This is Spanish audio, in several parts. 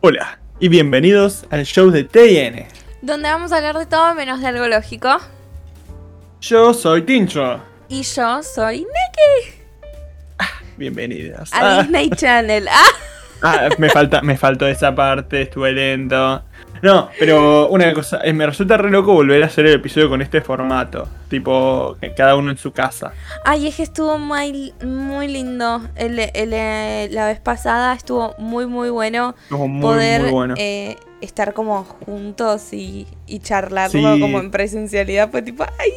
Hola y bienvenidos al show de TN. Donde vamos a hablar de todo menos de algo lógico. Yo soy Tincho. Y yo soy Neki. Bienvenidas. A Ah, Disney Channel. Ah. ah, me, falta, me faltó esa parte, estuve lento. No, pero una cosa, eh, me resulta re loco volver a hacer el episodio con este formato. Tipo, que cada uno en su casa. Ay, es que estuvo muy, muy lindo. El, el, la vez pasada estuvo muy, muy bueno muy, poder muy bueno. eh, estar como juntos y, y charlarlo Sí. como en presencialidad. Fue tipo, ay,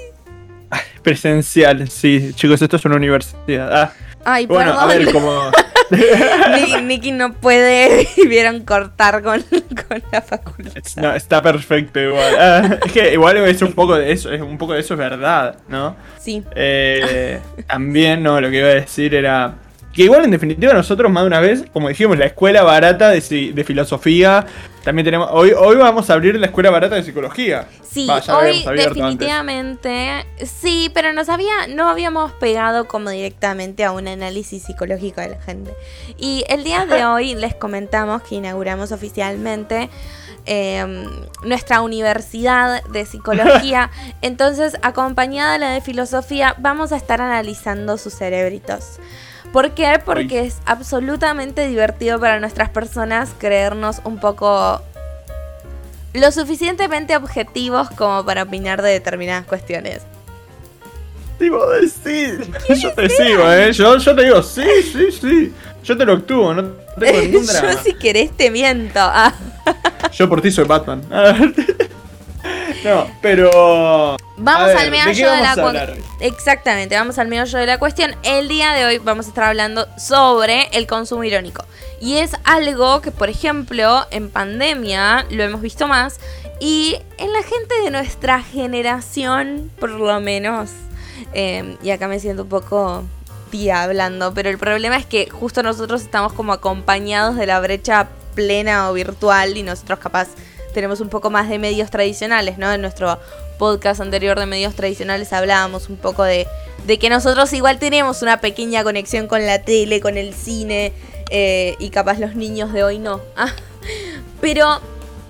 Presencial, sí. Chicos, esto es una universidad. Ah, ay, bueno, a ver, perdón. como... Ni- Nicky no puede, y vieron cortar con, con la facultad. No, está perfecto igual. Ah, es que igual es un poco de eso, es un poco de eso es verdad, ¿no? Sí, Eh, también, no, lo que iba a decir era. Que igual en definitiva nosotros más de una vez, como dijimos, la escuela barata de, filosofía. También tenemos. Hoy, hoy vamos a abrir la escuela barata de psicología. Sí, hoy antes. definitivamente sí, pero nos había, no habíamos pegado como directamente a un análisis psicológico de la gente. Y el día de hoy les comentamos que inauguramos oficialmente eh, nuestra universidad de psicología. Entonces, acompañada de la de filosofía, vamos a estar analizando sus cerebritos. ¿Por qué? Porque es absolutamente divertido para nuestras personas creernos un poco lo suficientemente objetivos como para opinar de determinadas cuestiones. Tipo, decir. Yo te sigo, ¿eh? Yo, yo te digo, sí, sí, sí. Yo te lo actúo, no tengo ningún drama. Yo si querés te miento. Ah. Yo por ti soy Batman. No, pero. Vamos ver, al ¿de meollo de, la a cu- hablar hoy? Exactamente, vamos al meollo de la cuestión. El día de hoy vamos a estar hablando sobre el consumo irónico. Y es algo que, por ejemplo, en pandemia lo hemos visto más. Y en la gente de nuestra generación, por lo menos. eh, y acá me siento un poco tía hablando. Pero el problema es que justo nosotros estamos como acompañados de la brecha plena o virtual. Y nosotros capaz tenemos un poco más de medios tradicionales, ¿no? En nuestro podcast anterior de medios tradicionales hablábamos un poco de, de que nosotros igual tenemos una pequeña conexión con la tele, con el cine, eh, y capaz los niños de hoy no. Ah, Pero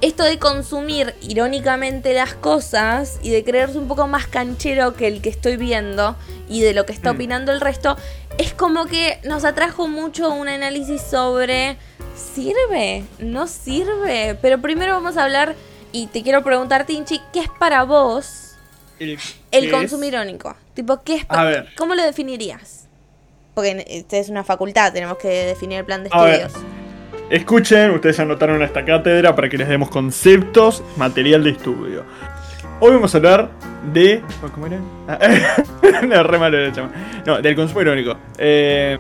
esto de consumir irónicamente las cosas y de creerse un poco más canchero que el que estoy viendo y de lo que está Mm. opinando el resto, es como que nos atrajo mucho un análisis sobre ¿sirve? ¿No sirve? Pero primero vamos a hablar y te quiero preguntar, Tinchi, ¿qué es para vos El, el irónico? Tipo, ¿qué es A ver. ¿Cómo lo definirías? Porque esta es una facultad, tenemos que definir el plan de A ver. estudios. Escuchen, ustedes anotaron esta cátedra para que les demos conceptos, material de estudio. Hoy vamos a hablar de. ¿Cómo era? Ah, no, re malo. No, del consumo irónico. Eh,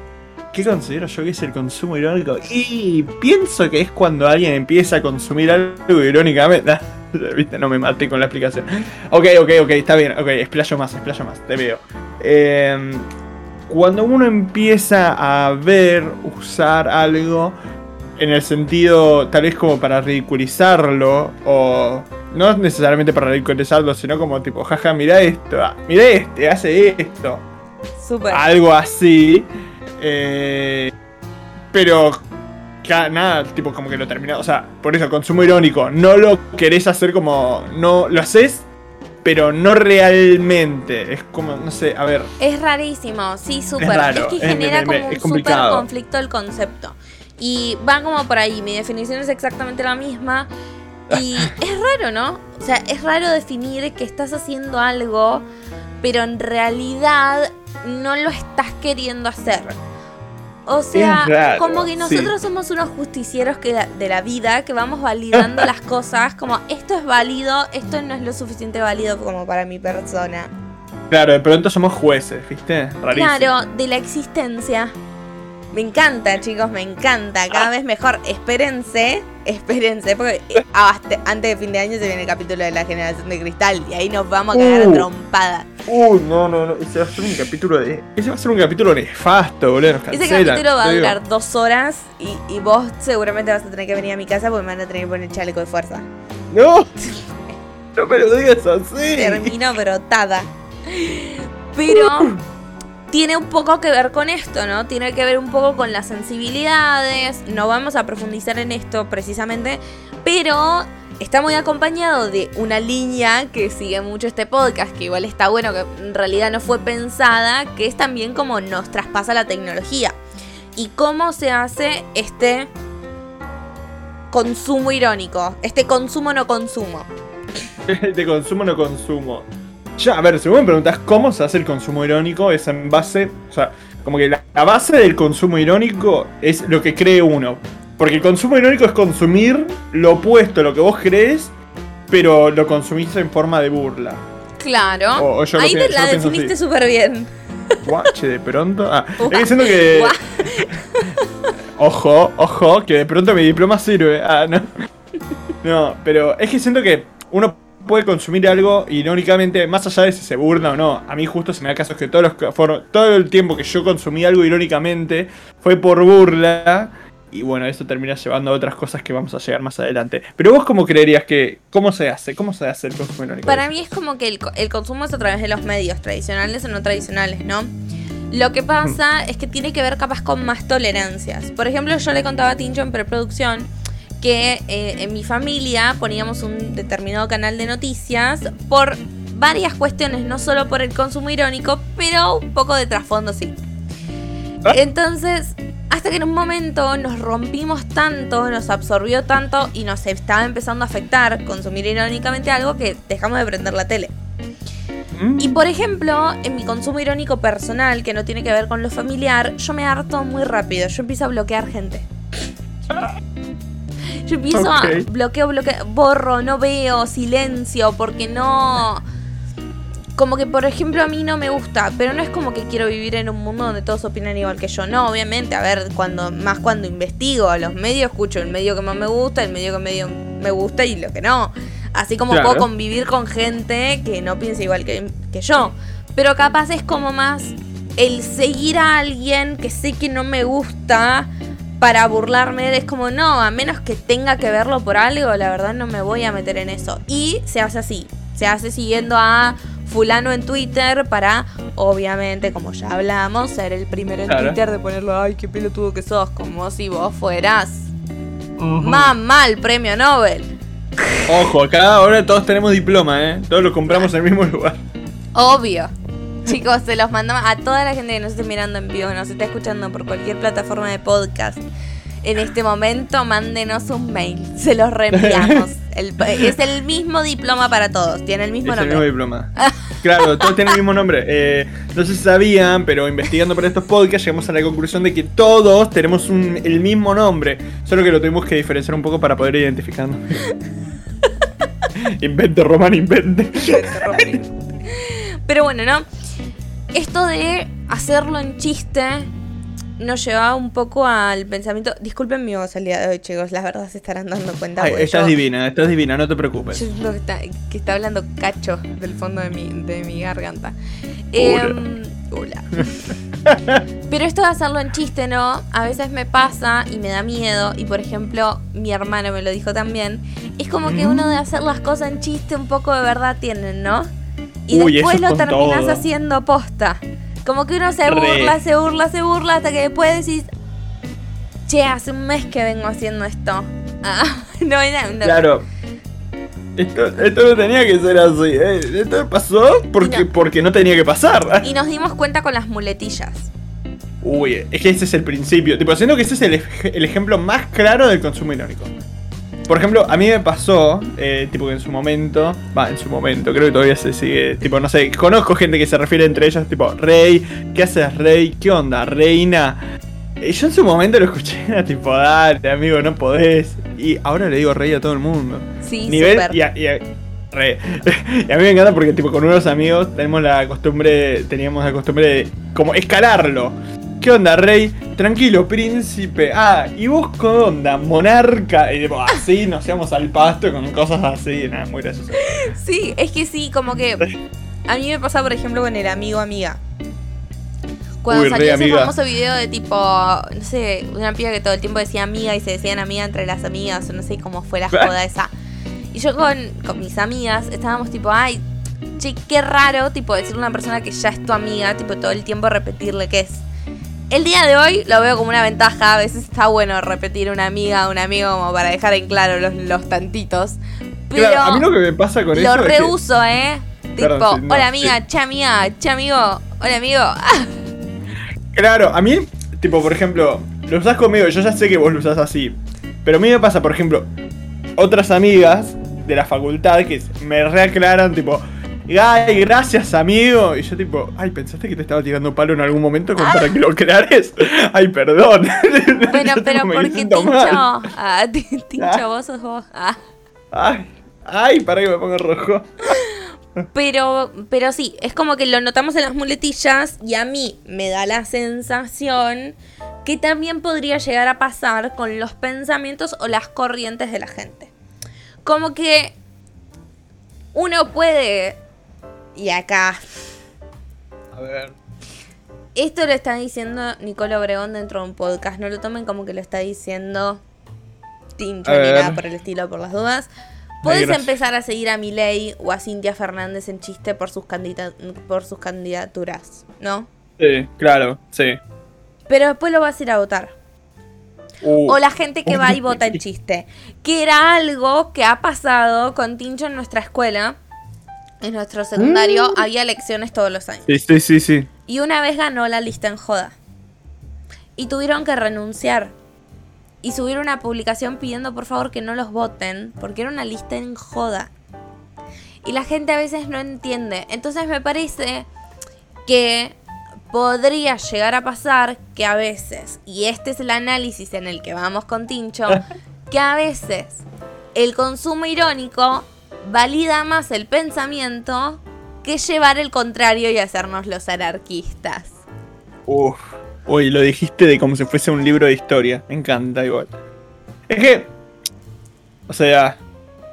¿Qué considero yo que es el consumo irónico? Y pienso que es cuando alguien empieza a consumir algo irónicamente. Viste, no me maté con la explicación. Ok, ok, ok, está bien. Ok, explayo más, explayo más, te veo. Eh, cuando uno empieza a ver, usar algo en el sentido tal vez como para ridiculizarlo o no necesariamente para ridiculizarlo, sino como tipo, jaja, mira esto, ah, mira este, hace esto, Súper. algo así. Eh, pero nada, tipo como que lo termina, o sea, por eso consumo irónico, no lo querés hacer como no lo haces, pero no realmente, es como no sé, a ver, Es rarísimo, sí, súper. Es, raro, que es- genera como es un súper conflicto el concepto. Y va como por ahí, mi definición es exactamente la misma. Y es raro, ¿no? O sea, es raro definir que estás haciendo algo, pero en realidad no lo estás queriendo hacer. O sea, como que sí. nosotros somos unos justicieros que de la vida, que vamos validando las cosas, como esto es válido, esto no es lo suficiente válido como para mi persona. claro, de pronto somos jueces, ¿viste? Rarísimo. Claro, de la existencia. Me encanta, chicos, me encanta. Cada vez mejor. Espérense, espérense, porque antes de fin de año se viene el capítulo de la generación de cristal y ahí nos vamos a a Uh. trompada. Uy, no, no, no. Ese va a ser un capítulo de. Ese va a ser un capítulo nefasto, boludo. Nos Ese cancelan, capítulo va a durar dos horas y, y vos seguramente vas a tener que venir a mi casa porque me van a tener que poner chaleco de fuerza. ¡No! No me lo digas así. Termino brotada. Pero tiene un poco que ver con esto, ¿no? Tiene que ver un poco con las sensibilidades. No vamos a profundizar en esto precisamente, pero está muy acompañado de una línea que sigue mucho este podcast, que igual está bueno, que en realidad no fue pensada, que es también como nos traspasa la tecnología. Y cómo se hace este consumo irónico, este consumo no consumo. Este consumo no consumo. Ya, a ver, si vos me preguntás cómo se hace el consumo irónico, es en base. O sea, como que la, la base del consumo irónico es lo que cree uno. Porque el consumo irónico es consumir lo opuesto a lo que vos crees, pero lo consumís en forma de burla. Claro. O- o yo lo Ahí te yo la lo definiste súper bien. Guache, de pronto. Ah, Guau, es que siento que. Ojo, ojo, que de pronto mi diploma sirve. Ah, no. No, pero es que siento que uno puede consumir algo irónicamente, más allá de si se burla o no. A mí justo se me da caso que todos los todo el tiempo que yo consumí algo irónicamente fue por burla. Y bueno, eso termina llevando a otras cosas que vamos a llegar más adelante. Pero vos cómo creerías que. ¿Cómo se hace? ¿Cómo se hace el consumo irónico? Para mí es como que el, el consumo es a través de los medios, tradicionales o no tradicionales, ¿no? Lo que pasa es que tiene que ver capaz con más tolerancias. Por ejemplo, yo le contaba a Tincho en preproducción que eh, en mi familia poníamos un determinado canal de noticias por varias cuestiones, no solo por el consumo irónico, pero un poco de trasfondo sí. Ah. Entonces, hasta que en un momento nos rompimos tanto, nos absorbió tanto y nos estaba empezando a afectar consumir irónicamente algo que dejamos de prender la tele. Mm. Y por ejemplo, en mi consumo irónico personal, que no tiene que ver con lo familiar, yo me harto muy rápido. Yo empiezo a bloquear gente. Yo empiezo a bloqueo, bloqueo, borro, no veo, silencio, porque no. Como que, por ejemplo, a mí no me gusta, pero no es como que quiero vivir en un mundo donde todos opinan igual que yo. No, obviamente, a ver, cuando más cuando investigo a los medios, escucho el medio que más me gusta, el medio que medio me gusta y lo que no. Así como Claro. puedo convivir con gente que no piensa igual que, que yo. Pero capaz es como más el seguir a alguien que sé que no me gusta para burlarme. Es como, no, a menos que tenga que verlo por algo, la verdad no me voy a meter en eso. Y se hace así. Se hace siguiendo a fulano en Twitter para, obviamente, como ya hablamos, ser el primero en Claro. Twitter de ponerlo, ay, qué pelotudo que sos, como si vos fueras Ujú. mamá el premio Nobel. Ojo, acá ahora todos tenemos diploma, ¿eh? Todos lo compramos en el mismo lugar. Obvio. Chicos, se los mandamos a toda la gente que nos esté mirando en vivo, nos está escuchando por cualquier plataforma de podcast. En este momento, mándenos un mail. Se los reenviamos. El- es el mismo diploma para todos. Tiene el mismo es el nombre. mismo diploma. Claro, todos tienen el mismo nombre. Eh, no sé si sabían, pero investigando para estos podcasts llegamos a la conclusión de que todos tenemos un- el mismo nombre. Solo que lo tuvimos que diferenciar un poco para poder identificarnos. invente, Román, invente. Pero bueno, ¿no? Esto de hacerlo en chiste nos llevaba un poco al pensamiento. Disculpen mi voz el día de hoy, chicos. La verdad se estarán dando cuenta. Ay, estás yo- divina, estás divina, no te preocupes. Yo que está, que está hablando cacho del fondo de mi, de mi garganta. Hola. Em, hola. Pero esto de hacerlo en chiste, ¿no? A veces me pasa y me da miedo. Y por ejemplo, mi hermano me lo dijo también. Es como que Mm. uno de hacer las cosas en chiste un poco de verdad tienen, ¿no? Y Uy, después lo con terminas todo. haciendo posta. Como que uno se Re. burla, se burla, se burla hasta que después decís, che, hace un mes que vengo haciendo esto. Ah, no, no, no. Claro. Esto, esto no tenía que ser así, ¿eh? Esto pasó porque, no. porque no tenía que pasar. Y nos dimos cuenta con las muletillas. Uy, es que ese es el principio. Tipo, siento que ese es el, el ejemplo más claro del consumo irónico. Por ejemplo, a mí me pasó, eh, tipo que en su momento, va, en su momento, creo que todavía se sigue, tipo, no sé, conozco gente que se refiere entre ellos, tipo, Rey, ¿qué haces, Rey? ¿Qué onda, Reina? Y yo en su momento lo escuché, era tipo, dale, amigo, no podés. Y ahora le digo Rey a todo el mundo. Sí, Nivel, súper. y a, y a- re. Y a mí me encanta porque tipo con unos amigos tenemos la costumbre, teníamos la costumbre de como escalarlo. ¿Qué onda, rey? Tranquilo, príncipe. Ah, ¿y vos qué onda, monarca? Y tipo, así nos íbamos al pasto con cosas así, nada, muy gracioso. Sí, es que sí, como que a mí me pasa, por ejemplo, con el amigo amiga. Cuando Uy, salió ese amiga. famoso video de tipo, no sé, una piba que todo el tiempo decía amiga y se decían amiga entre las amigas, o no sé cómo fue la joda esa. Y yo con, con mis amigas estábamos tipo, ay, che, qué raro, tipo, decirle a una persona que ya es tu amiga, tipo, todo el tiempo repetirle que es. El día de hoy lo veo como una ventaja, a veces está bueno repetir una amiga o un amigo como para dejar en claro los, los tantitos. Pero Claro, a mí lo que me pasa con lo eso es que- reuso, ¿eh? Tipo, Perdón, sí, no, hola sí. amiga, che amiga, che amigo, hola amigo. Claro, a mí, tipo, por ejemplo, lo usás conmigo, yo ya sé que vos lo usás así. Pero a mí me pasa, por ejemplo, otras amigas de la facultad que me reaclaran, tipo, ay, gracias amigo. Y yo, tipo, ay, ¿pensaste que te estaba tirando palo en algún momento como para que lo creares? Ay, perdón. bueno, pero porque Tincho, ah, ti- Tincho, Ah. vos sos vos. Ah. Ay, ay, para que me ponga rojo. Pero, pero sí, es como que lo notamos en las muletillas y a mí me da la sensación que también podría llegar a pasar con los pensamientos o las corrientes de la gente. Como que uno puede, y acá, A ver. esto lo está diciendo Nicolo Obregón dentro de un podcast, no lo tomen como que lo está diciendo Tincho ni nada por el estilo, por las dudas. Podés empezar a seguir a Milei o a Cintia Fernández en chiste por sus, por sus candidaturas, ¿no? Sí, claro, sí. Pero después lo vas a ir a votar. Uh, O la gente que va y vota en chiste. Que era algo que ha pasado con Tincho en nuestra escuela. En nuestro secundario había elecciones todos los años. Sí, sí, sí, sí. Y una vez ganó la lista en joda. Y tuvieron que renunciar. Y subir una publicación pidiendo por favor que no los voten. Porque era una lista en joda. Y la gente a veces no entiende. Entonces me parece que podría llegar a pasar que a veces, y este es el análisis en el que vamos con Tincho, que a veces el consumo irónico valida más el pensamiento que llevar el contrario y hacernos los anarquistas. Uf. Uy, lo dijiste de como si fuese un libro de historia. Me encanta igual. Es que. O sea.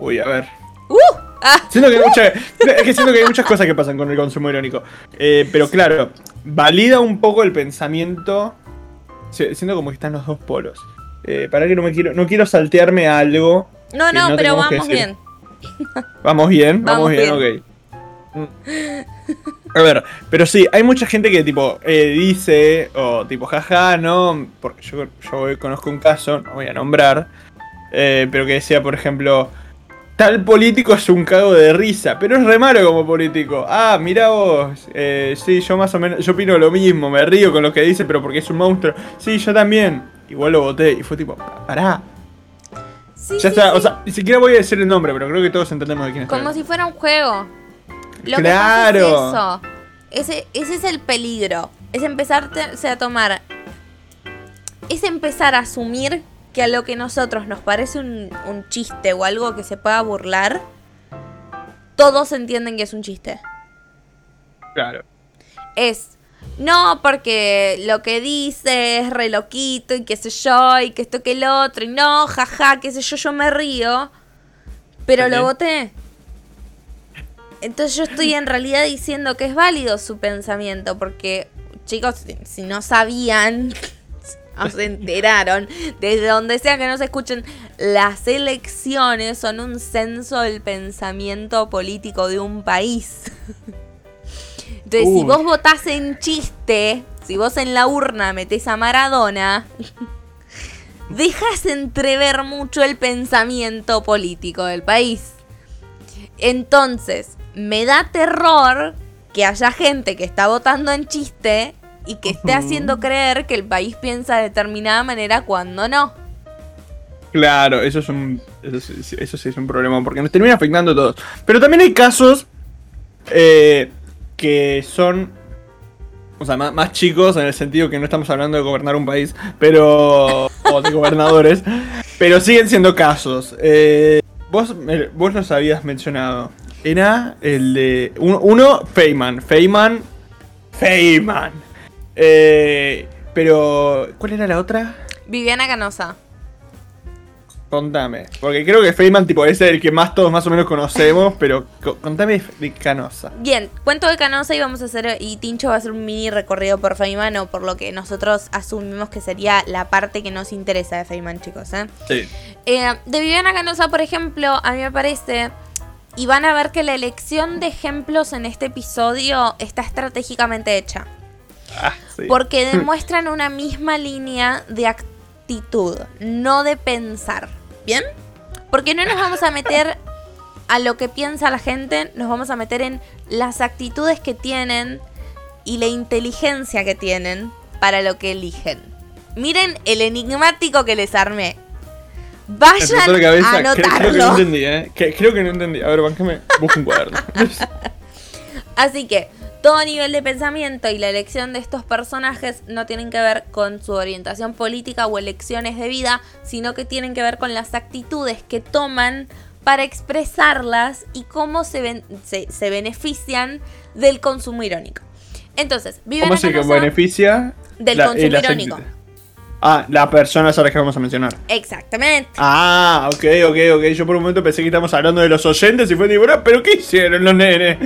Uy, a ver. ¡Uh! Ah, Siento que, hay mucha- es que siento que hay muchas cosas que pasan con el consumo irónico. Eh, pero claro, valida un poco el pensamiento. Si- Siento como que están los dos polos. Eh, para que no me quiero. No quiero saltearme a algo. no, no, no pero vamos bien. Vamos bien, vamos, Vamos bien, ok. A ver, pero sí, hay mucha gente que tipo eh, dice, o tipo, jaja, no, porque yo, yo conozco un caso, no voy a nombrar, eh, pero que decía, por ejemplo, tal político es un cago de risa, pero es re malo como político. Ah, mira vos, eh, sí, yo más o menos, yo opino lo mismo, me río con lo que dice, pero porque es un monstruo. Sí, yo también. Igual lo voté y fue tipo, pará. Sí, Ya sí, está, sí. o sea, ni siquiera voy a decir el nombre, pero creo que todos entendemos de quién es. Como si fuera un juego. Lo Claro. que pasa es eso. Ese, ese es el peligro. Es empezar a tomar. Es empezar a asumir que a lo que nosotros nos parece un, un chiste o algo que se pueda burlar, todos entienden que es un chiste. Claro. Es. No, porque lo que dice es re loquito y qué sé yo, y que esto que el otro, y no, jaja, qué sé yo, yo me río. Pero lo voté. Entonces yo estoy en realidad diciendo que es válido su pensamiento, porque chicos, si, no sabían o se enteraron, desde donde sea que nos escuchen, las elecciones son un censo del pensamiento político de un país. Entonces, si vos votás en chiste, si vos en la urna metés a Maradona, dejas entrever mucho el pensamiento político del país. Entonces, me da terror que haya gente que está votando en chiste y que esté haciendo creer que el país piensa de determinada manera cuando no. Claro, eso es un. Eso, sí- eso sí es un problema, porque nos termina afectando a todos. Pero también hay casos eh, que son. O sea, más, más chicos en el sentido que no estamos hablando de gobernar un país, pero. o de gobernadores. Pero siguen siendo casos. Eh, vos, vos los habías mencionado. Era el de. Uno, uno Feynman. Feynman. Feynman. Eh, pero. ¿Cuál era la otra? Viviana Canosa. Contame, porque creo que Feynman tipo es el que más todos más o menos conocemos, pero co- contame de, de Canosa. Bien, cuento de Canosa y vamos a hacer, y Tincho va a hacer un mini recorrido por Feynman o por lo que nosotros asumimos que sería la parte que nos interesa de Feynman, chicos. ¿eh? Sí. Eh, de Viviana Canosa, por ejemplo, a mí me parece, y van a ver que la elección de ejemplos en este episodio está estratégicamente hecha. Ah, sí. Porque demuestran una misma línea de actitud, no de pensar. ¿Bien? Porque no nos vamos a meter a lo que piensa la gente, nos vamos a meter en las actitudes que tienen y la inteligencia que tienen para lo que eligen. Miren el enigmático que les armé. Vayan explotó la cabeza. a Creo, creo que no anotarlo. entendí, ¿eh? Creo que no entendí. A ver, báncame. Busca un cuaderno. Así que todo nivel de pensamiento y la elección de estos personajes no tienen que ver con su orientación política o elecciones de vida, sino que tienen que ver con las actitudes que toman para expresarlas y cómo se, ven- se, se benefician del consumo irónico. Entonces, ¿Cómo se beneficia Del la- consumo eh, las irónico. Ah, la persona ahora que vamos a mencionar. Exactamente. Ah, ok, ok, ok. Yo por un momento pensé que estamos hablando de los oyentes y fue tipo, "Ah, pero ¿qué hicieron los nenes?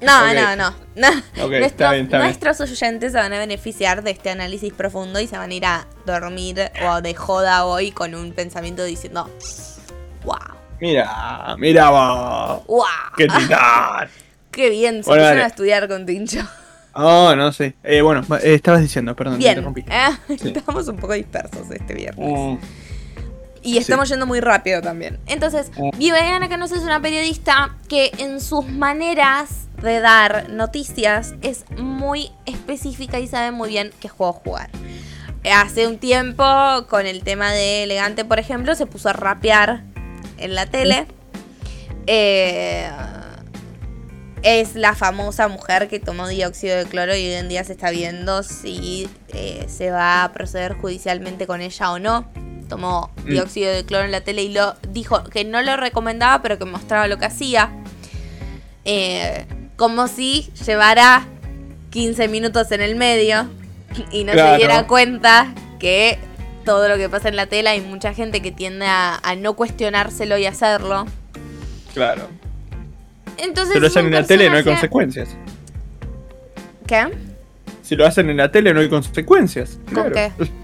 No, no, no. no. Nuestros, está bien, está bien. nuestros oyentes se van a beneficiar de este análisis profundo y se van a ir a dormir o de joda hoy con un pensamiento diciendo, wow, Mira, mira vos. wow, ¡Qué titán! qué bien, se Bueno, pusieron a estudiar con Tincho. Oh, no sé. Eh, bueno, eh, estabas diciendo, perdón, te Bien, interrumpí. eh, Sí. estamos un poco dispersos este viernes. Mm, Y estamos yendo muy rápido también. Entonces, Mm. Viviana Canosa es una periodista que en sus maneras de dar noticias es muy específica y sabe muy bien qué juego jugar. Hace un tiempo, con el tema de Elegante, por ejemplo, se puso a rapear en la tele. Eh, es la famosa mujer que tomó dióxido de cloro y hoy en día se está viendo si eh, se va a proceder judicialmente con ella o no. Tomó Mm. dióxido de cloro en la tele y lo dijo que no lo recomendaba, pero que mostraba lo que hacía. Eh, como si llevara 15 minutos en el medio y no Claro. se diera cuenta que todo lo que pasa en la tele hay mucha gente que tiende a, a no cuestionárselo y hacerlo. claro. Entonces, Si lo hacen en la tele no hay consecuencias. ¿Qué? Si lo hacen en la tele no hay consecuencias. ¿Con Claro. qué?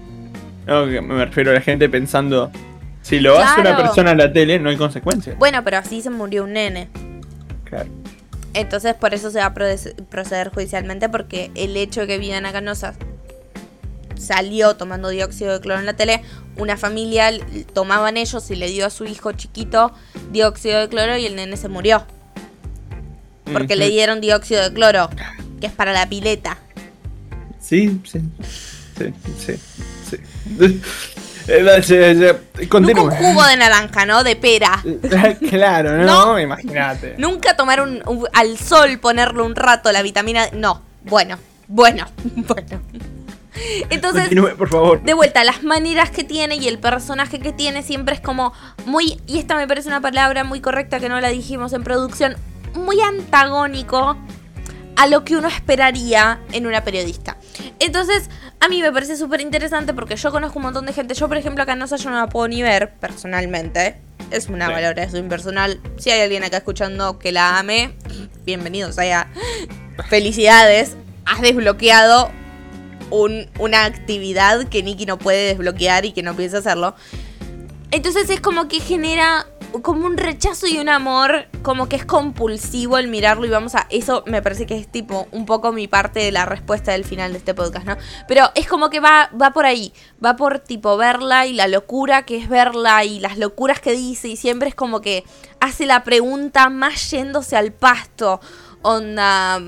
No, me refiero a la gente pensando. Si lo hace una persona en la tele, no hay consecuencias. Bueno, pero así se murió un nene. Claro. Entonces por eso se va a proce- proceder judicialmente porque el hecho de que Viviana Canosa salió tomando dióxido de cloro en la tele, una familia tomaban ellos y le dio a su hijo chiquito dióxido de cloro y el nene se murió. Porque le dieron dióxido de cloro, que es para la pileta. Sí, sí. Sí, sí, sí. Eh, Nunca un jugo de naranja, ¿no? De pera. claro, No. no, imagínate. Nunca tomar un, un- al sol, ponerlo un rato, la vitamina... No, bueno, bueno, bueno. Entonces, Continúe, por favor. de vuelta, las maneras que tiene y el personaje que tiene siempre es como muy, y esta me parece una palabra muy correcta que no la dijimos en producción, muy antagónico a lo que uno esperaría en una periodista. Entonces, a mí me parece súper interesante porque yo conozco un montón de gente. Yo, por ejemplo, acá no sé, yo no la puedo ni ver personalmente. Es una Sí. valoración personal. Si hay alguien acá escuchando que la ame, bienvenidos allá. Felicidades. Has desbloqueado un- una actividad que Nikki no puede desbloquear y que no piensa hacerlo. Entonces es como que genera como un rechazo y un amor, como que es compulsivo el mirarlo y vamos a... Eso me parece que es tipo un poco mi parte de la respuesta del final de este podcast, ¿no? Pero es como que va, va por ahí, va por tipo verla y la locura que es verla y las locuras que dice y siempre es como que hace la pregunta más yéndose al pasto, onda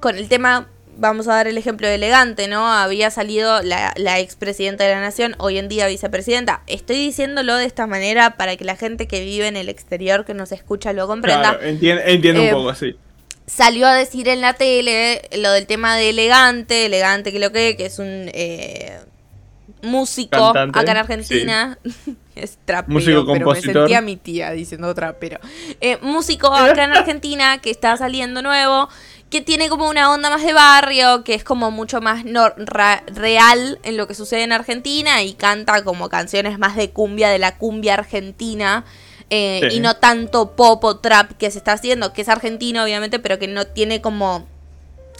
con el tema, vamos a dar el ejemplo de elegante, ¿no? Había salido la, la expresidenta de la nación, hoy en día vicepresidenta. Estoy diciéndolo de esta manera para que la gente que vive en el exterior, que nos escucha, lo comprenda. Claro, entien- entiendo Eh, un poco, sí. Salió a decir en la tele lo del tema de elegante, elegante que lo que, que es un eh, músico Cantante, acá en Argentina. es trapero, Músico, pero me sentía mi tía diciendo trapero. Eh, músico acá en Argentina que está saliendo nuevo, que tiene como una onda más de barrio, que es como mucho más no- ra- real en lo que sucede en Argentina y canta como canciones más de cumbia, de la cumbia argentina. eh, Sí. Y no tanto pop o trap que se está haciendo, que es argentino obviamente, pero que no tiene como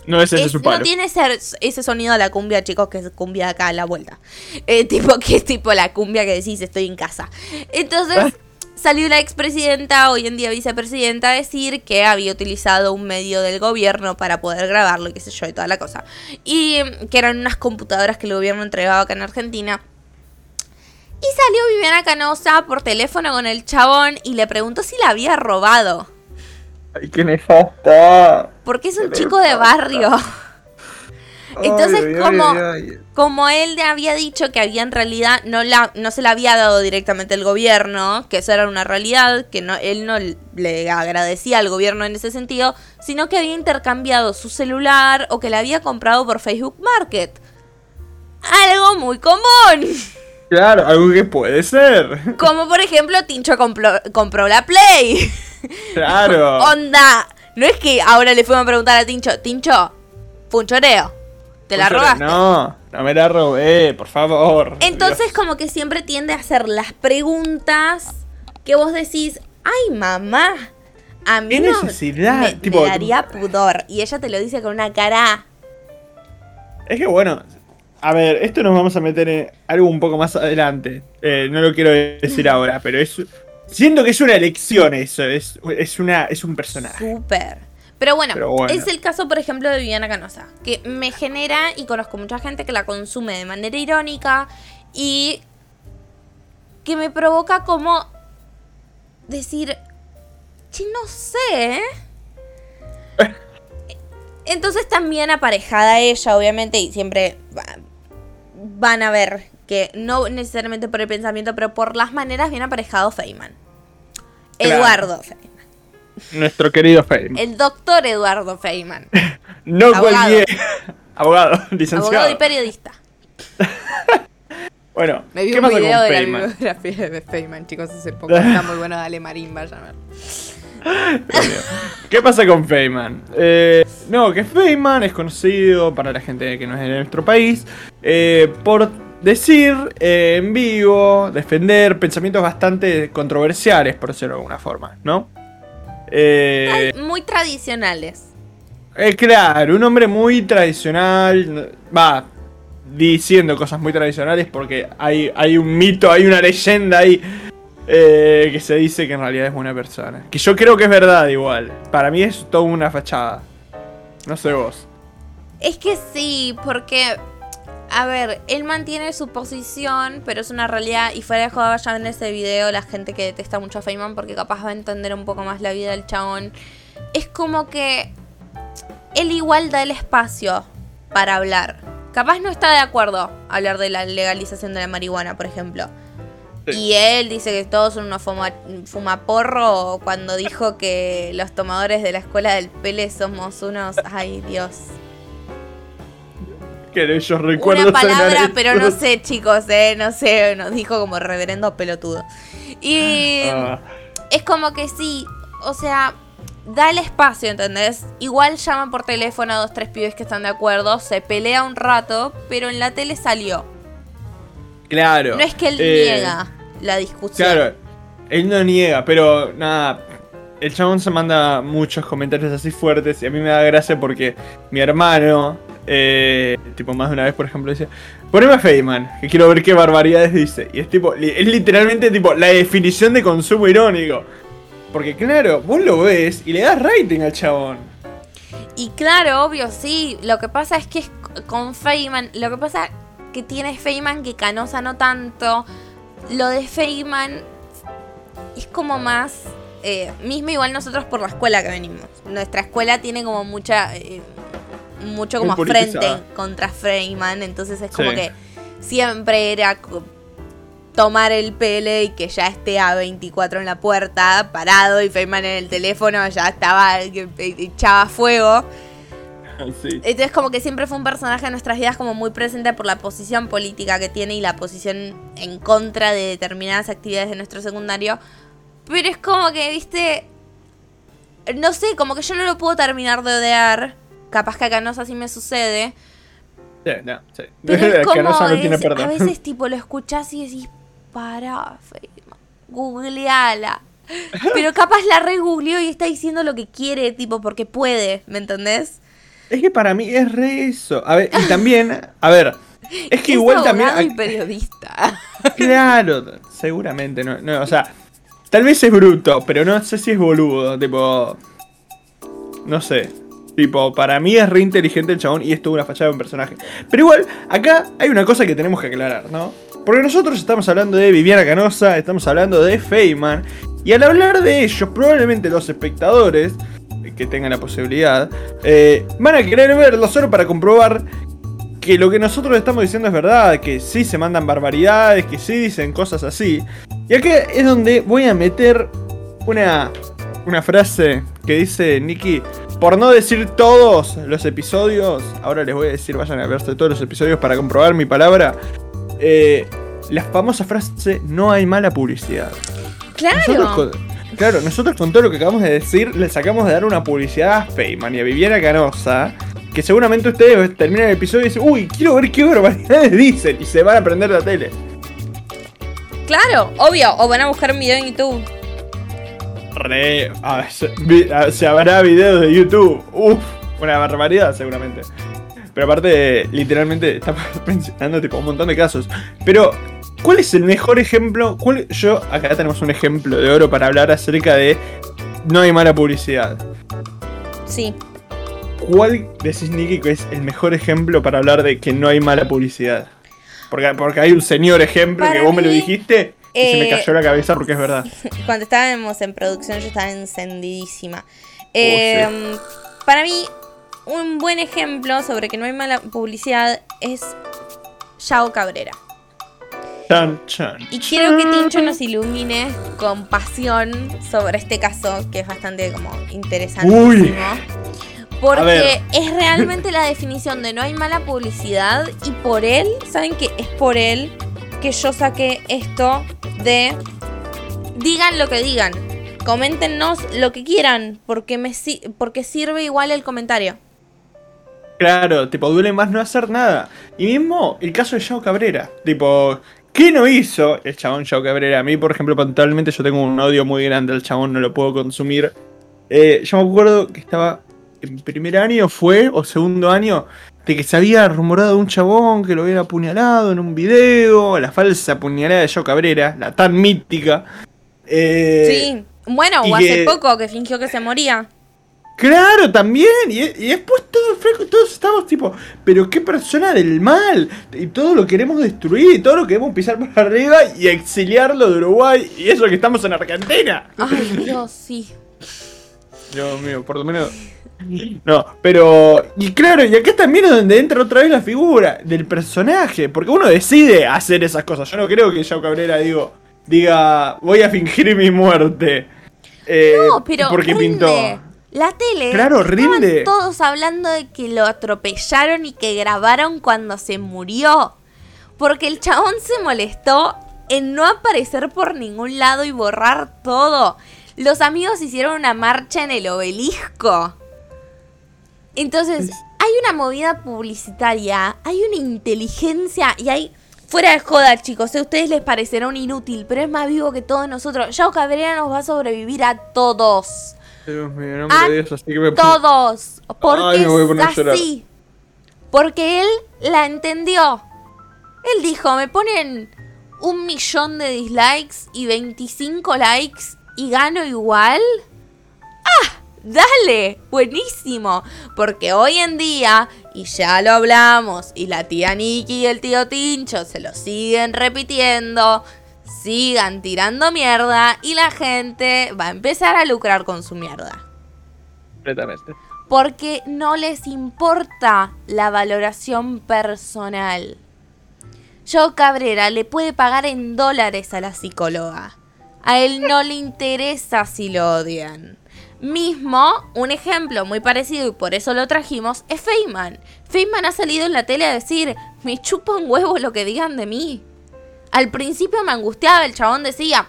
No es ese es- su palo. no tiene ese, ese sonido de la cumbia, chicos, que es cumbia acá a la vuelta. Eh, tipo, que es tipo la cumbia que decís estoy en casa. Entonces. salió la expresidenta, hoy en día vicepresidenta, a decir que había utilizado un medio del gobierno para poder grabarlo y qué sé yo y toda la cosa. Y mm, que eran unas computadoras que el gobierno entregaba acá en Argentina. Y salió Viviana Canosa por teléfono con el chabón y le preguntó si la había robado. Ay, qué nefasta. Porque es un chico de barrio. Entonces, Ay, como, ay, ay. como él le había dicho que había en realidad, no, la, no se la había dado directamente el gobierno, que eso era una realidad, que no, él no le agradecía al gobierno en ese sentido, sino que había intercambiado su celular o que la había comprado por Facebook Market. Algo muy común. Claro, algo que puede ser. Como por ejemplo, Tincho compró, compró la Play. Claro. Onda. No es que ahora le fuimos a preguntar a Tincho, Tincho, fue un choreo. ¿Te la robaste? No, no me la robé, por favor. Entonces como que siempre tiende a hacer las preguntas que vos decís, ay mamá, a mí ¿Qué no necesidad? me, Tipo, me daría pudor. Y ella te lo dice con una cara, Es que bueno, a ver, esto nos vamos a meter en algo un poco más adelante. Eh, no lo quiero decir ahora, pero es. Siento que es una elección eso, es, es, una, es un personaje. súper. Pero bueno, Pero bueno. es el caso, por ejemplo, de Viviana Canosa, que me genera, y conozco mucha gente que la consume de manera irónica, y que me provoca como decir, che, no sé, ¿eh? Entonces también aparejada ella, obviamente, y siempre va- van a ver que no necesariamente por el pensamiento, pero por las maneras bien aparejado Feynman. Claro. Eduardo Feynman. Nuestro querido Feynman. El doctor Eduardo Feynman. No abogado. cualquier. Abogado, licenciado. Abogado y periodista. Bueno, Me vi ¿qué un pasa video con de Feynman? la bibliografía de Feynman, chicos, hace poco. Está muy bueno, dale Marín, vayan a ver. ¿Qué pasa con Feynman? Eh, no, que Feynman es conocido para la gente que no es de nuestro país eh, por decir eh, en vivo, defender pensamientos bastante controversiales, por decirlo de alguna forma, ¿no? Eh, Muy tradicionales. eh, claro, un hombre muy tradicional, va diciendo cosas muy tradicionales porque hay, hay un mito, hay una leyenda ahí eh, que se dice que en realidad es buena persona. Que yo creo que es verdad igual. Para mí es toda una fachada. No sé vos. Es que sí, porque, a ver, él mantiene su posición, pero es una realidad. Y fuera de joda, vayan en ese video la gente que detesta mucho a Feynman porque capaz va a entender un poco más la vida del chabón. Es como que él igual da el espacio para hablar. Capaz no está de acuerdo a hablar de la legalización de la marihuana, por ejemplo. Sí. Y él dice que todos son unos fuma, fumaporro cuando dijo que los tomadores de la escuela del Pele somos unos... Ay, Dios. Que ellos recuerdos Una palabra, pero no sé, chicos, eh, no sé, nos dijo como reverendo pelotudo. Y Ah, es como que sí, o sea, da el espacio, ¿entendés? Igual llama por teléfono a dos, tres pibes que están de acuerdo, se pelea un rato, pero en la tele salió. claro. No es que él Eh, niega la discusión. Claro, él no niega, pero nada. El chabón se manda muchos comentarios así fuertes y a mí me da gracia porque mi hermano, eh, tipo más de una vez por ejemplo, dice, poneme a Feynman, que quiero ver qué barbaridades dice. Y es tipo, es literalmente tipo la definición de consumo irónico. Porque claro, vos lo ves y le das rating al chabón. Y claro, obvio, sí. Lo que pasa es que es con Feynman. Lo que pasa que tiene Feynman que Canosa no tanto. Lo de Feynman es como más. eh, mismo igual nosotros por la escuela que venimos. Nuestra escuela tiene como mucha. eh, mucho como frente contra Feynman. Entonces es como Sí. que siempre era tomar el pele y que ya esté a 24 en la puerta, parado, y Feynman en el teléfono ya estaba, que echaba fuego. Sí. Entonces como que siempre fue un personaje en nuestras vidas como muy presente por la posición política que tiene y la posición en contra de determinadas actividades de nuestro secundario. Pero es como que, viste, no sé, como que yo no lo puedo terminar de odiar. Capaz que a Canosa sí me sucede. Sí, no, sí. Pero es como Canosa no tiene es- perdón. a veces tipo lo escuchás y decís, para, Feynman, googleala. Pero capaz la re googleó y está diciendo lo que quiere, tipo, porque puede, ¿me entendés? Es que para mí es re eso. A ver, y también, a ver, es que igual también... y periodista. Claro, seguramente, no, no, o sea, Tal vez es bruto, pero no sé si es boludo. Tipo. No sé. Tipo, para mí es re inteligente el chabón y es toda una fachada de un personaje. Pero igual, acá hay una cosa que tenemos que aclarar, ¿no? Porque nosotros estamos hablando de Viviana Canosa, estamos hablando de Feynman. Y al hablar de ellos, probablemente los espectadores que tengan la posibilidad eh, van a querer verlo solo para comprobar que lo que nosotros estamos diciendo es verdad, que sí se mandan barbaridades, que sí dicen cosas así. Y acá es donde voy a meter una, una frase que dice Nicky, por no decir todos los episodios, ahora les voy a decir, vayan a verse todos los episodios para comprobar mi palabra. Eh, la famosa frase, no hay mala publicidad. Claro. Nosotros con, claro, nosotros con todo lo que acabamos de decir, le sacamos de dar una publicidad a Feynman y a Viviana Canosa. Que seguramente ustedes terminan el episodio y dicen, uy, quiero ver qué barbaridades dicen. Y se van a prender la tele. Claro, obvio. O van a buscar un video en YouTube. Re. ah, se, vi- ah, se habrá videos de YouTube. Uf, una barbaridad seguramente. Pero aparte, literalmente estamos mencionando tipo un montón de casos. Pero, ¿cuál es el mejor ejemplo? ¿Cuál- yo, acá tenemos un ejemplo de oro para hablar acerca de no hay mala publicidad. Sí. ¿Cuál decís, Nicky, que es el mejor ejemplo para hablar de que no hay mala publicidad? Porque, porque hay un señor ejemplo Para que vos me lo dijiste y se me eh, cayó la cabeza porque es verdad. Cuando estábamos en producción yo estaba encendidísima. Oh, Eh, Para mí, un buen ejemplo sobre que no hay mala publicidad es Yao Cabrera. Chan, chan. Y quiero que Tincho nos ilumine con pasión sobre este caso, que es bastante como. Uy. A Porque es realmente la definición de no hay mala publicidad y por él, ¿saben que es por él que yo saqué esto de digan lo que digan, coméntenos lo que quieran, porque me porque sirve igual el comentario. Claro, tipo, duele más no hacer nada. Y mismo el caso de Yao Cabrera. Tipo, ¿qué no hizo el chabón Yao Cabrera? A mí, por ejemplo, puntualmente yo tengo un odio muy grande al chabón, no lo puedo consumir. Eh, yo me acuerdo que estaba en primer año, fue, o segundo año, de que se había rumorado un chabón que lo habían apuñalado en un video, la falsa apuñalada de Yao Cabrera, la tan mítica. Eh, sí. Bueno, o hace que- poco que fingió que se moría. Claro, también. Y, y después todo fresco, todos estamos tipo, pero qué persona del mal. Y todo lo queremos destruir, y todo lo queremos pisar por arriba y exiliarlo de Uruguay. Y eso que estamos en Argentina. Ay, Dios, sí. Dios mío, por lo menos. No, pero. Y claro, y acá también es donde entra otra vez la figura del personaje. Porque uno decide hacer esas cosas. Yo no creo que Yao Cabrera digo, diga, voy a fingir mi muerte. Eh, No, pero porque rinde. pintó. La tele. Claro, estaban rinde. todos hablando de que lo atropellaron y que grabaron cuando se murió. Porque el chabón se molestó en no aparecer por ningún lado y borrar todo. Los amigos hicieron una marcha en el obelisco. Entonces, hay una movida publicitaria, hay una inteligencia y hay... Fuera de joda, chicos, a ustedes les parecerá un inútil, pero es más vivo que todos nosotros. Yao Cabrera nos va a sobrevivir a todos. Dios mío, no me A lo digas así que me pongo- Todos. Porque Ay, me es así. Porque él la entendió. Él dijo, me ponen un millón de dislikes y 25 likes y gano igual. ¡Ah! Dale, buenísimo. Porque hoy en día, y ya lo hablamos, y la tía Nikki y el tío Tincho se lo siguen repitiendo, sigan tirando mierda y la gente va a empezar a lucrar con su mierda. Completamente. Porque no les importa la valoración personal. Joe Cabrera le puede pagar en dólares a la psicóloga. A él no le interesa si lo odian. Mismo, un ejemplo muy parecido y por eso lo trajimos, es Feynman. Feynman ha salido en la tele a decir, me chupa un huevo lo que digan de mí. Al principio me angustiaba, el chabón decía,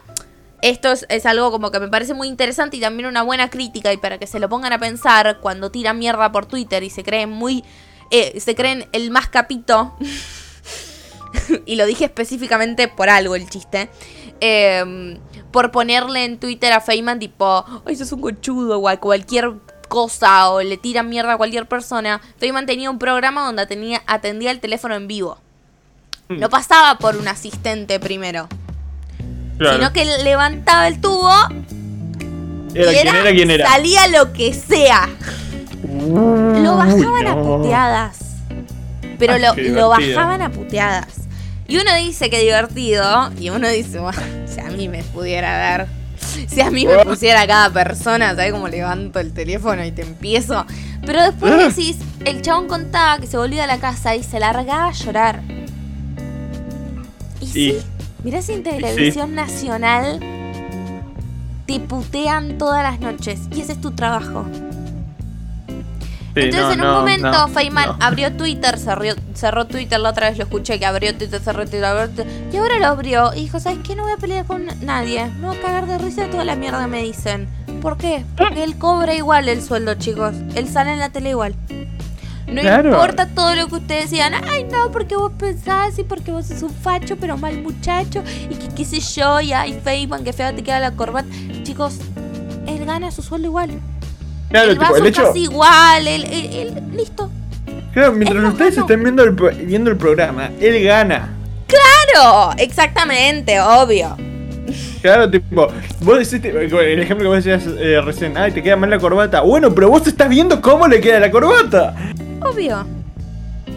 esto es, algo como que me parece muy interesante y también una buena crítica y para que se lo pongan a pensar cuando tiran mierda por Twitter y se creen muy... eh, se creen el más capito. y lo dije específicamente por algo el chiste. eh, por ponerle en Twitter a Feynman tipo, ay, sos un conchudo o a cualquier cosa o le tiran mierda a cualquier persona. Feynman tenía un programa donde tenía, atendía el teléfono en vivo. No pasaba por un asistente primero. Claro. sino que levantaba el tubo Era y quien era quien era. salía lo que sea. Lo bajaban a puteadas. Pero Ay, lo, lo bajaban a puteadas. Y uno dice que divertido. Y uno dice, "Buah, si a mí me pudiera dar. Si a mí me pusiera cada persona, ¿sabes cómo levanto el teléfono y te empiezo? Pero después decís, el chabón contaba que se volvía a la casa y se largaba a llorar. Y sí, mirá si en televisión nacional te putean todas las noches. Y ese es tu trabajo. Sí, Entonces no, en un no, momento no, Feynman abrió Twitter, cerró, cerró Twitter, la otra vez lo escuché que abrió Twitter, cerró Twitter, abrió Twitter, y ahora lo abrió y dijo, ¿sabes qué? No voy a pelear con nadie, no voy a cagar de risa toda la mierda me dicen. ¿Por qué? Porque él cobra igual el sueldo, chicos. Él sale en la tele igual. No Claro. importa todo lo que ustedes decían, ay no, porque vos pensás y porque vos sos un facho, pero mal muchacho, y que qué sé yo, y ay Feynman, que fea te queda la corbata. Chicos, él gana su sueldo igual. Claro, el tipo, el hecho. casi igual, él- él- listo. Claro, mientras no ustedes estén viendo el, viendo el programa, él gana. Claro, exactamente, obvio. Claro, tipo, vos decís, el ejemplo que vos decías eh, recién, ay, te queda mal la corbata. Bueno, pero vos estás viendo cómo le queda la corbata. Obvio.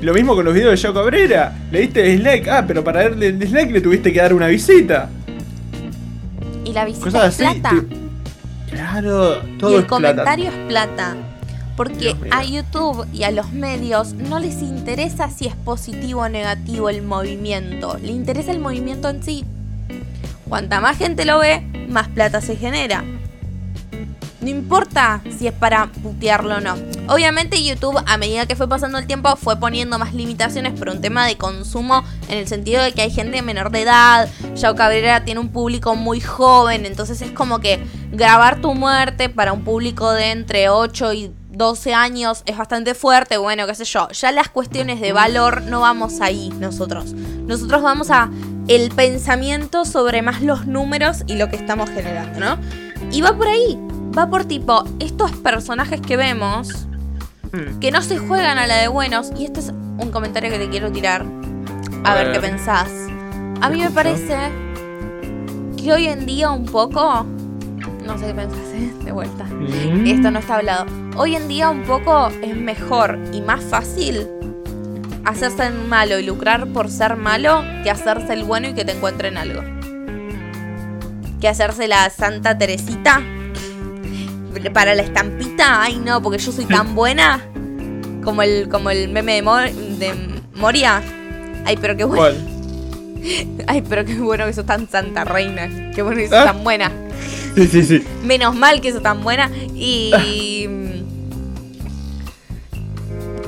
Lo mismo con los videos de Joe Cabrera. Le diste dislike, ah, pero para darle el dislike le tuviste que dar una visita. Y la visita Cosas es así. plata. Claro, todo y el es plata. comentario es plata. Porque a YouTube y a los medios no les interesa si es positivo o negativo el movimiento. Le interesa el movimiento en sí. Cuanta más gente lo ve, más plata se genera. No importa si es para putearlo o no. Obviamente YouTube a medida que fue pasando el tiempo fue poniendo más limitaciones por un tema de consumo en el sentido de que hay gente menor de edad. Yao Cabrera tiene un público muy joven, entonces es como que grabar tu muerte para un público de entre 8 y 12 años es bastante fuerte, bueno, qué sé yo. Ya las cuestiones de valor no vamos ahí nosotros. Nosotros vamos a el pensamiento sobre más los números y lo que estamos generando, ¿no? Y va por ahí. Va por tipo, estos personajes que vemos, Mm. que no se juegan a la de buenos, y este es un comentario que te quiero tirar, a, A ver, ver. qué pensás. A mí me parece que hoy en día un poco, no sé qué pensás, ¿eh? de vuelta. Mm. Esto no está hablado. Hoy en día un poco es mejor y más fácil hacerse el malo y lucrar por ser malo que hacerse el bueno y que te encuentren algo. Que hacerse la Santa Teresita para la estampita. Ay no, porque yo soy tan buena. Como el, como el meme de, Mor- de Moria. Ay, pero qué bueno. ¿Cuál? Ay, pero qué bueno que sos tan santa reina. Qué bueno que sos Ah. tan buena. Sí, sí, sí. Menos mal que sos tan buena. Y.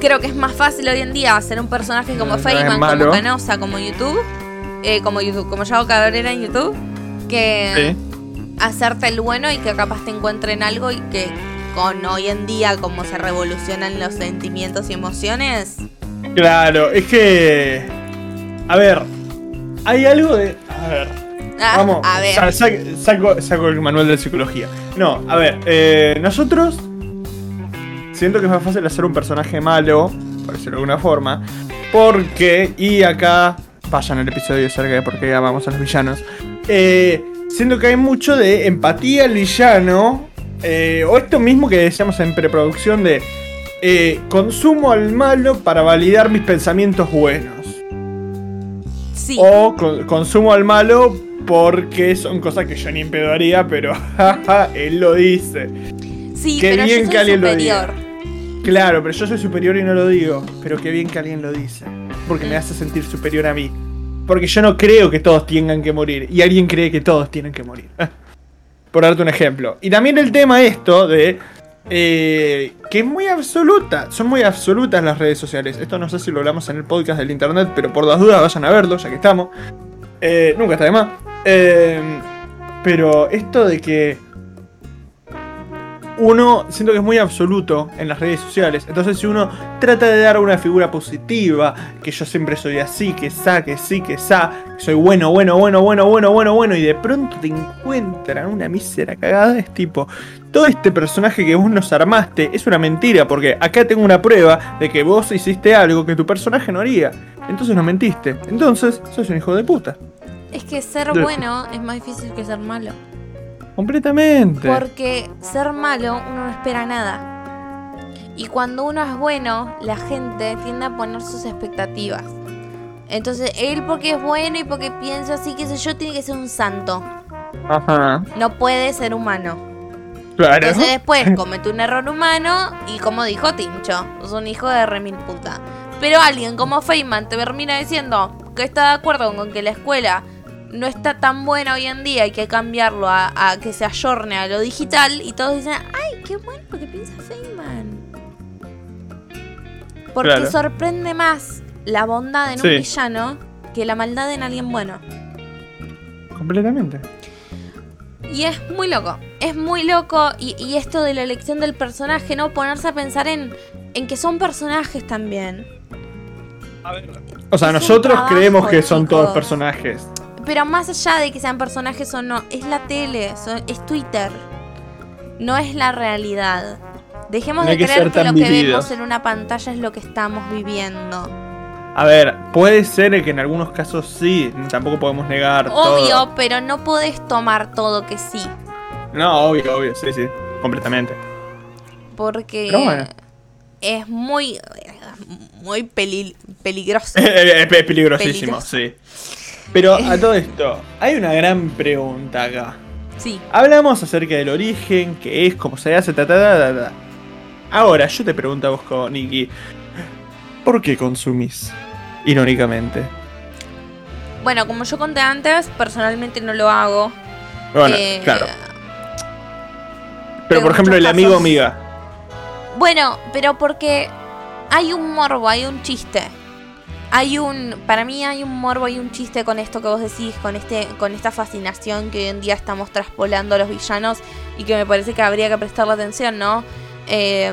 Creo que es más fácil hoy en día hacer un personaje como No, Feynman, como Canosa, como YouTube. eh, como YouTube, como Yago Cabrera en YouTube. Que Sí. hacerte el bueno y que capaz te encuentren algo y que con hoy en día, como se revolucionan los sentimientos y emociones. Claro, es que. A ver. Hay algo de. A ver. Ah, Vamos. a ver. sa- sa- saco, saco el manual de psicología. No, a ver. eh, nosotros. Siento que es más fácil hacer un personaje malo, por decirlo de alguna forma. Porque. Y acá. Vayan el episodio acerca de por qué amamos a los villanos. Eh, siento que hay mucho de empatía al villano. eh, o esto mismo que decíamos en preproducción de. eh, consumo al malo para validar mis pensamientos buenos. Sí. O con- consumo al malo porque son cosas que yo ni en pedo haría, pero él lo dice. sí, qué pero bien yo soy que alguien lo superior. Claro, pero yo soy superior y no lo digo. Pero qué bien que alguien lo dice. Porque me hace sentir superior a mí. Porque yo no creo que todos tengan que morir. Y alguien cree que todos tienen que morir. Por darte un ejemplo. Y también el tema esto de... eh, que es muy absoluta. Son muy absolutas las redes sociales. Esto no sé si lo hablamos en el podcast del internet. Pero por las dudas vayan a verlo, ya que estamos. Eh, nunca está de más. Eh, pero esto de que uno siento que es muy absoluto en las redes sociales. Entonces, si uno trata de dar una figura positiva, que yo siempre soy así, que sa, que sí, que sa, que soy bueno, bueno, bueno, bueno, bueno, bueno, bueno, y de pronto te encuentran una mísera cagada, es tipo, todo este personaje que vos nos armaste es una mentira, porque acá tengo una prueba de que vos hiciste algo que tu personaje no haría. Entonces no mentiste. Entonces, sos un hijo de puta. Es que ser bueno es más difícil que ser malo. Completamente. Porque ser malo uno no espera nada. Y cuando uno es bueno, la gente tiende a poner sus expectativas. Entonces, él porque es bueno y porque piensa así, qué sé yo, tiene que ser un santo. Ajá. No puede ser humano. Claro. Entonces después comete un error humano y como dijo Tincho, es un hijo de remil puta. Pero alguien como Feynman te termina diciendo que está de acuerdo con que la escuela no está tan buena hoy en día, hay que cambiarlo a, a que se ayorne a lo digital y todos dicen, ay, qué bueno que piensa Feynman. Porque Claro. sorprende más la bondad en Sí. un villano que la maldad en alguien bueno. Completamente. Y es muy loco, es muy loco y, y esto de la elección del personaje, ¿no? Ponerse a pensar en, en que son personajes también. O sea, Es un nosotros creemos que son todos personajes. Pero más allá de que sean personajes o no, es la tele, es Twitter. No es la realidad. Dejemos No de que creer que lo que vemos en una pantalla es lo que estamos viviendo. A ver, puede ser que en algunos casos sí, tampoco podemos negar Obvio, todo. pero no podés tomar todo que sí. No, obvio, obvio, sí, sí, completamente. Porque bueno. es muy, muy peli- peligroso. es pe- peligrosísimo, Peligroso. sí. Pero a todo esto, hay una gran pregunta acá. Sí. Hablamos acerca del origen, qué es, cómo se hace, ta, ta, ta. Ahora, yo te pregunto a vos, Nikki, ¿por qué consumís? Irónicamente. Bueno, como yo conté antes, personalmente no lo hago. Bueno, Eh, claro. Pero por ejemplo, el amigo casos- amiga. Bueno, pero porque hay un morbo, hay un chiste. Hay un, para mí hay un morbo, hay un chiste con esto que vos decís, con este, con esta fascinación que hoy en día estamos traspolando a los villanos y que me parece que habría que prestarle atención, ¿no? Eh,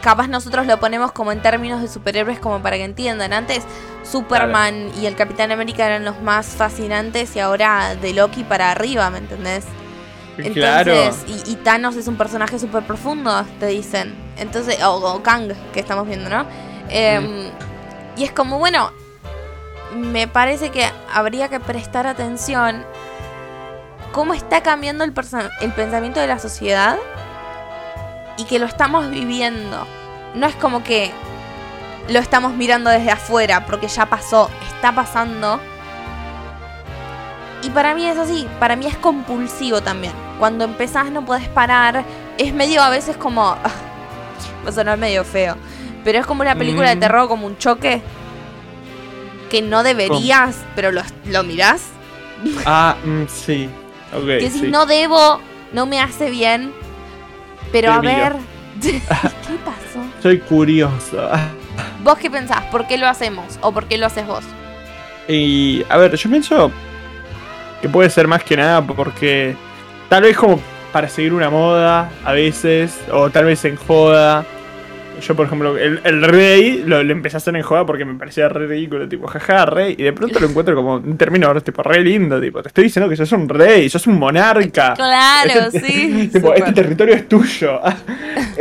capaz nosotros lo ponemos como en términos de superhéroes como para que entiendan. Antes Superman y el Capitán América eran los más fascinantes y ahora de Loki para arriba, ¿me entendés? Entonces, claro. y, y Thanos es un personaje súper profundo, te dicen. Entonces, o, o Kang, que estamos viendo, ¿no? Em, Y es como, bueno, me parece que habría que prestar atención cómo está cambiando el, pensamiento de la sociedad y que lo estamos viviendo. No es como que lo estamos mirando desde afuera, porque ya pasó, está pasando. Y para mí es así, para mí es compulsivo también. Cuando empezás no podés parar, es medio a veces como... Va a medio feo, pero es como una película Mm. de terror, como un choque. Que no deberías, pero lo, lo mirás. Ah, mm, sí. Ok, Que decís, sí. no debo, no me hace bien. Pero Te a miro. ver, ¿qué pasó? Soy curioso. ¿Vos qué pensás? ¿Por qué lo hacemos? ¿O por qué lo haces vos? Y a ver, yo pienso que puede ser más que nada porque tal vez como para seguir una moda a veces, o tal vez en joda. Yo, por ejemplo, el, el rey lo, lo empecé a hacer en joda porque me parecía re ridículo, tipo, jaja, rey. Y de pronto lo encuentro como un término tipo re lindo, tipo, te estoy diciendo que sos un rey, sos un monarca. Claro, Este- sí. tipo, este territorio es tuyo.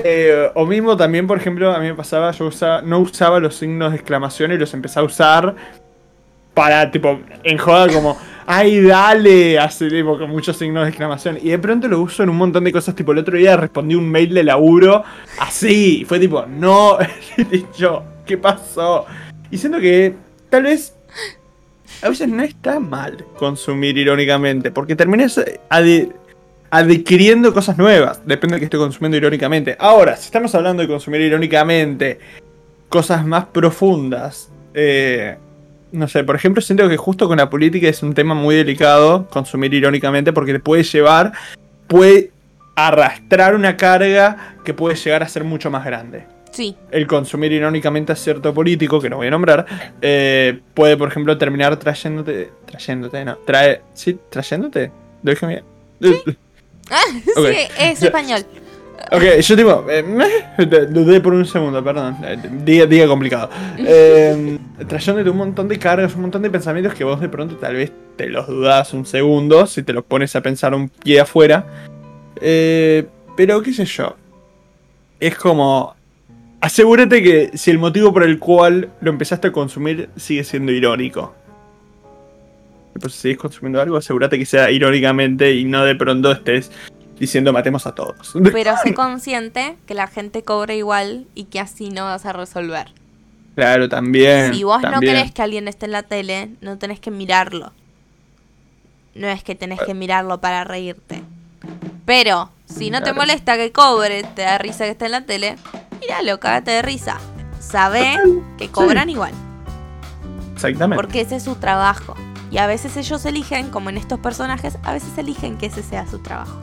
Eh, o mismo también, por ejemplo, a mí me pasaba, yo usaba, no usaba los signos de exclamación y los empecé a usar para, tipo, en joda como, ay, dale, así, tipo, con muchos signos de exclamación. Y de pronto lo uso en un montón de cosas, tipo, el otro día respondí un mail de laburo así, fue tipo, no, yo, ¿qué pasó? Y siento que tal vez a veces no está mal consumir irónicamente, porque terminas adquiriendo cosas nuevas, depende de que esté consumiendo irónicamente. Ahora, si estamos hablando de consumir irónicamente cosas más profundas, eh, no sé, por ejemplo, siento que justo con la política es un tema muy delicado consumir irónicamente porque te puede llevar, puede arrastrar una carga que puede llegar a ser mucho más grande Sí, el consumir irónicamente a cierto político, que no voy a nombrar, eh, puede, por ejemplo, terminar trayéndote. Trayéndote, no. Trae. ¿Sí? ¿Trayéndote? ¿Lo dije bien? Ok. sí, es Ya. español. Ok, yo tipo, eh, dudé por un segundo, perdón. Eh, Día, día complicado. Eh, trayéndote un montón de cargas, un montón de pensamientos que vos de pronto tal vez te los dudás un segundo si te los pones a pensar un pie afuera. Eh, pero qué sé yo. Es como... Asegúrate que si el motivo por el cual lo empezaste a consumir sigue siendo irónico. Tipo, si seguís consumiendo algo, asegúrate que sea irónicamente y no de pronto estés diciendo matemos a todos. Pero sé consciente que la gente cobra igual y que así no vas a resolver. Claro, también. Si vos no querés que alguien esté en la tele, no tenés que mirarlo. No es que tenés que mirarlo para reírte. Pero, si no te molesta que cobre, te da risa que esté en la tele, míralo, cágate de risa. Sabé que cobran igual, Exactamente. porque ese es su trabajo. Y a veces ellos eligen, como en estos personajes, a veces eligen que ese sea su trabajo.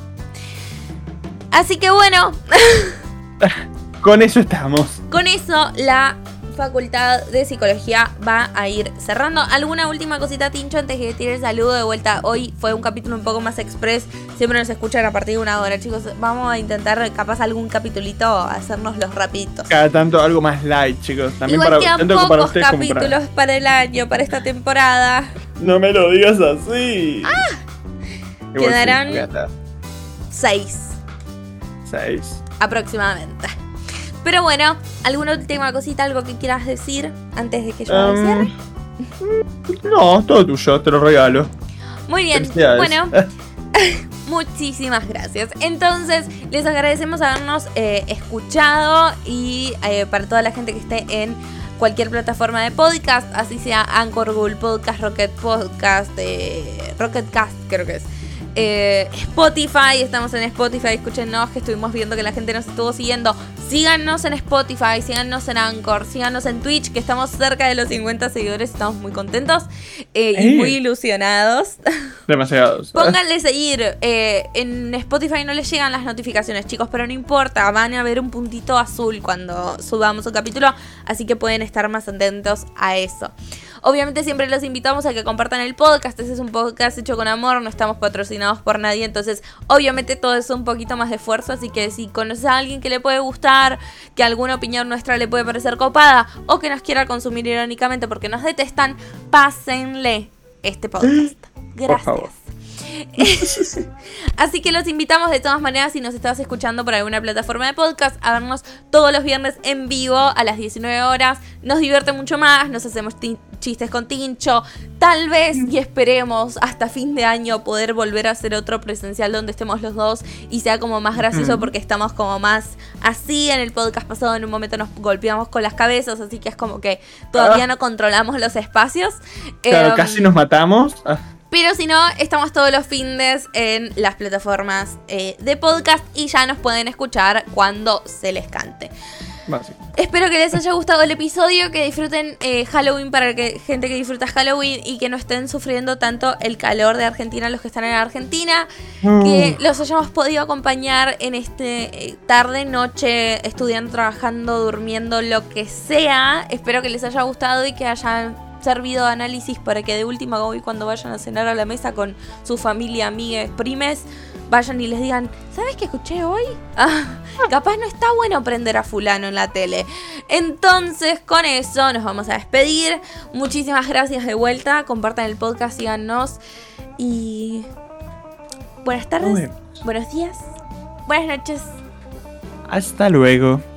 Así que bueno, Con eso estamos. Con eso, la Facultad de Psicología va a ir cerrando. ¿Alguna última cosita, Tincho, antes que tire el saludo de vuelta? Hoy fue un capítulo un poco más express. Siempre nos escuchan a partir de una hora, chicos. Vamos a intentar, capaz, algún capitulito, hacernos los rapiditos. Cada tanto algo más light, chicos. También Igual para tanto para ustedes como para- capítulos para el año, para esta temporada. No me lo digas así. Ah. Quedarán-. Seis. Aproximadamente. Pero bueno, ¿alguna última cosita, algo que quieras decir antes de que yo el cierre? Um, no, todo tuyo, te lo regalo. Muy bien, bueno, muchísimas gracias. Entonces, les agradecemos habernos eh, escuchado y eh, para toda la gente que esté en cualquier plataforma de podcast, así sea Anchor, Google Podcast, Rocket Podcast, eh, Rocket Cast creo que es. Eh, Spotify, estamos en Spotify, escúchenos que estuvimos viendo que la gente nos estuvo siguiendo. Síganos en Spotify, síganos en Anchor, síganos en Twitch, que estamos cerca de los 50 seguidores, estamos muy contentos eh, y muy ilusionados. Demasiados. Pónganle seguir. eh, en Spotify no les llegan las notificaciones, chicos, pero no importa. Van a ver un puntito azul cuando subamos un capítulo, así que pueden estar más atentos a eso. Obviamente siempre los invitamos a que compartan el podcast. Este es un podcast hecho con amor, no estamos patrocinados por nadie, entonces obviamente todo es un poquito más de esfuerzo, así que si conoces a alguien que le puede gustar, que alguna opinión nuestra le puede parecer copada o que nos quiera consumir irónicamente porque nos detestan, pásenle este podcast. Gracias. Así que los invitamos de todas maneras, si nos estás escuchando por alguna plataforma de podcast, a vernos todos los viernes en vivo a las 19 horas. Nos divierte mucho más, nos hacemos chistes con Tincho. Tal vez y esperemos hasta fin de año poder volver a hacer otro presencial donde estemos los dos y sea como más gracioso porque estamos como más así. En el podcast pasado en un momento nos golpeamos con las cabezas, así que es como que todavía Ah. no controlamos los espacios. Claro, Em, casi nos matamos. Pero si no, estamos todos los findes en las plataformas eh, de podcast y ya nos pueden escuchar cuando se les cante. básico. Espero que les haya gustado el episodio, que disfruten eh, Halloween para que gente que disfruta Halloween y que no estén sufriendo tanto el calor de Argentina los que están en Argentina. Que los hayamos podido acompañar en este eh, tarde, noche, estudiando, trabajando, durmiendo, lo que sea. Espero que les haya gustado y que hayan servido de análisis para que de última hoy cuando vayan a cenar a la mesa con su familia, amigas, primes, vayan y les digan, ¿sabes qué escuché hoy? Ah, capaz no está bueno prender a fulano en la tele. Entonces, con eso nos vamos a despedir. Muchísimas gracias de vuelta. Compartan el podcast, síganos. Y buenas tardes, buenos días, buenas noches. Hasta luego.